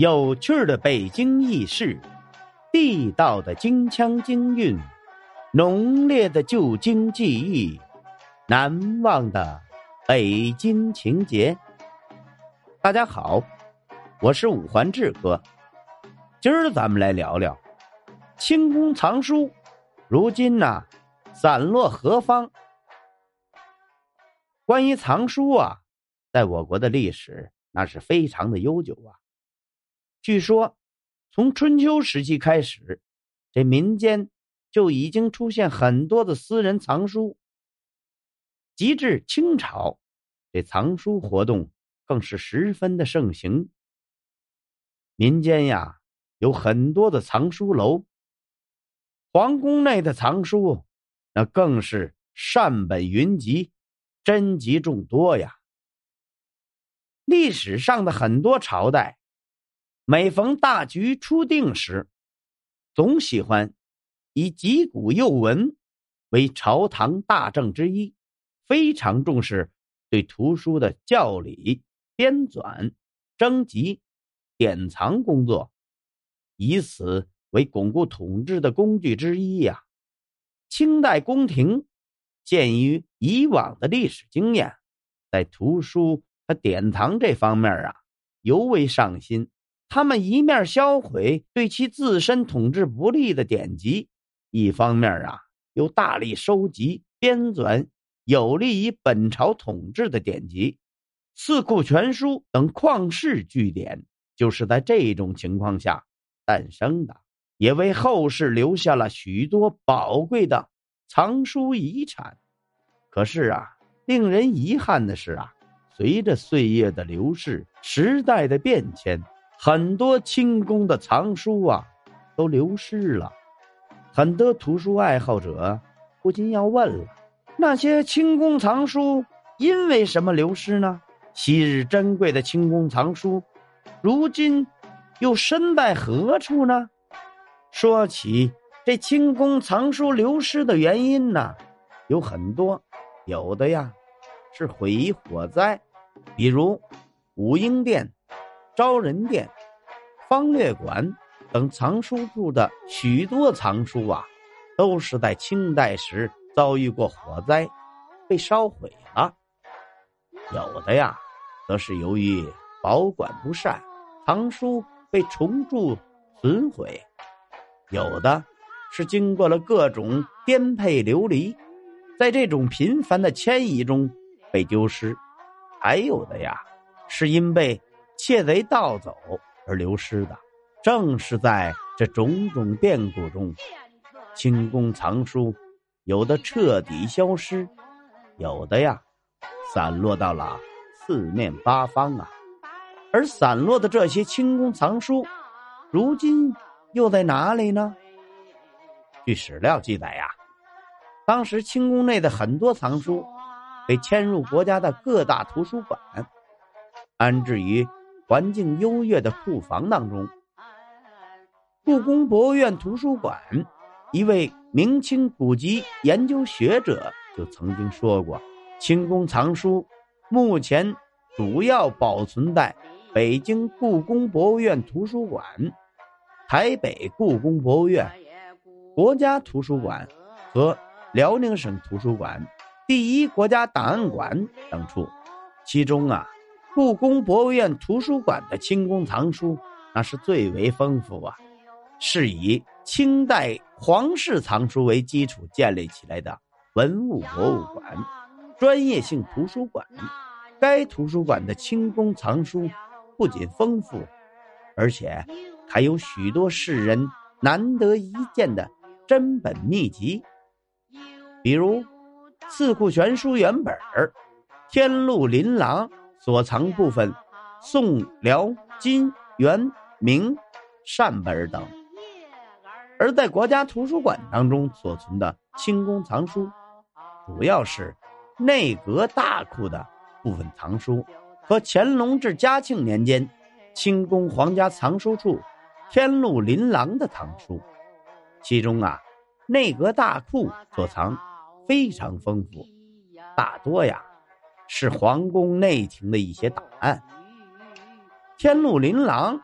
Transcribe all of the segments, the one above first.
有趣的北京轶事，地道的京腔京韵，浓烈的旧京记忆，难忘的北京情节。大家好，我是五环志哥，今儿咱们来聊聊清宫藏书，如今呐散落何方？关于藏书啊，在我国的历史那是非常的悠久啊。据说，从春秋时期开始，这民间就已经出现很多的私人藏书。及至清朝，这藏书活动更是十分的盛行。民间呀，有很多的藏书楼。皇宫内的藏书，那更是善本云集，珍集众多呀。历史上的很多朝代。每逢大局初定时，总喜欢以击鼓诱文为朝堂大政之一，非常重视对图书的校理、编纂、征集、典藏工作，以此为巩固统治的工具之一呀。清代宫廷鉴于以往的历史经验，在图书和典藏这方面啊，尤为上心。他们一面销毁对其自身统治不利的典籍，一方面啊又大力收集编纂有利于本朝统治的典籍，《四库全书》等旷世巨典就是在这种情况下诞生的，也为后世留下了许多宝贵的藏书遗产。可是啊，令人遗憾的是啊，随着岁月的流逝，时代的变迁。很多清宫的藏书啊，都流失了。很多图书爱好者不禁要问了：那些清宫藏书因为什么流失呢？昔日珍贵的清宫藏书，如今又身在何处呢？说起这清宫藏书流失的原因呢，有很多，有的呀是毁于火灾，比如武英殿。昭仁殿、方略馆等藏书处的许多藏书啊，都是在清代时遭遇过火灾，被烧毁了。有的呀，则是由于保管不善，藏书被虫蛀损毁；有的是经过了各种颠沛流离，在这种频繁的迁移中被丢失；还有的呀，是因被。窃贼盗走而流失的，正是在这种种变故中，清宫藏书有的彻底消失，有的呀散落到了四面八方啊。而散落的这些清宫藏书，如今又在哪里呢？据史料记载呀，当时清宫内的很多藏书被迁入国家的各大图书馆，安置于。环境优越的库房当中，故宫博物院图书馆一位明清古籍研究学者就曾经说过：“清宫藏书目前主要保存在北京故宫博物院图书馆、台北故宫博物院、国家图书馆和辽宁省图书馆、第一国家档案馆等处，其中啊。”故宫博物院图书馆的清宫藏书，那是最为丰富啊，是以清代皇室藏书为基础建立起来的文物博物馆、专业性图书馆。该图书馆的清宫藏书不仅丰富，而且还有许多世人难得一见的珍本秘籍，比如《四库全书》原本、天禄琳琅。所藏部分，宋、辽、金、元、明善本等；而在国家图书馆当中所存的清宫藏书，主要是内阁大库的部分藏书和乾隆至嘉庆年间清宫皇家藏书处天禄琳琅的藏书。其中啊，内阁大库所藏非常丰富，大多呀。是皇宫内廷的一些档案。天禄琳琅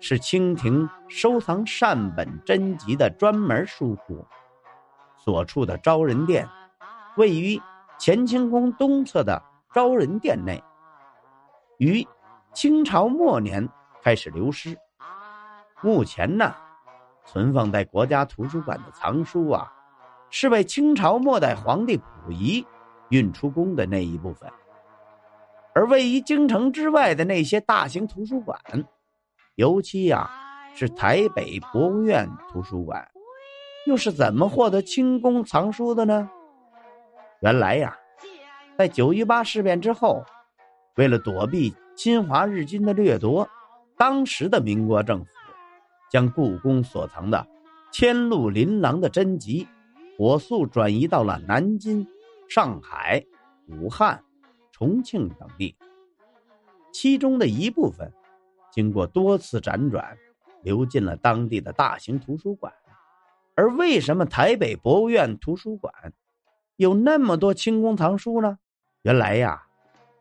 是清廷收藏善本真集的专门书库，所处的昭仁殿位于乾清宫东侧的昭仁殿内，于清朝末年开始流失。目前呢，存放在国家图书馆的藏书啊，是被清朝末代皇帝溥仪运出宫的那一部分。而位于京城之外的那些大型图书馆，尤其呀是台北博物院图书馆，又是怎么获得清宫藏书的呢？原来呀，在九一八事变之后，为了躲避侵华日军的掠夺，当时的民国政府将故宫所藏的天禄琳琅的真集，火速转移到了南京、上海、武汉。重庆等地，其中的一部分经过多次辗转，流进了当地的大型图书馆。而为什么台北博物院图书馆有那么多清宫藏书呢？原来呀，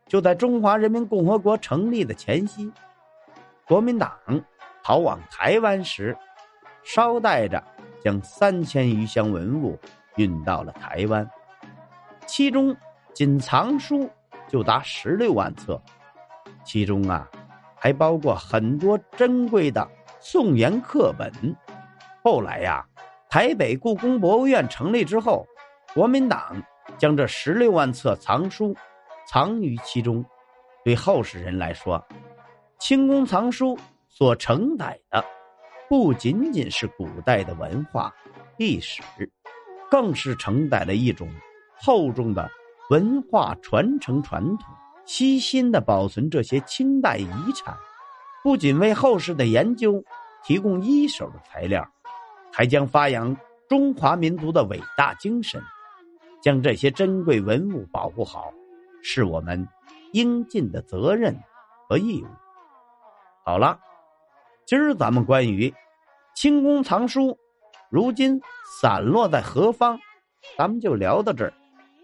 就在中华人民共和国成立的前夕，国民党逃往台湾时，捎带着将三千余箱文物运到了台湾，其中仅藏书。就达十六万册，其中啊，还包括很多珍贵的宋元课本。后来呀，台北故宫博物院成立之后，国民党将这十六万册藏书藏于其中。对后世人来说，清宫藏书所承载的，不仅仅是古代的文化历史，更是承载了一种厚重的。文化传承传统，悉心的保存这些清代遗产，不仅为后世的研究提供一手的材料，还将发扬中华民族的伟大精神。将这些珍贵文物保护好，是我们应尽的责任和义务。好了，今儿咱们关于清宫藏书如今散落在何方，咱们就聊到这儿。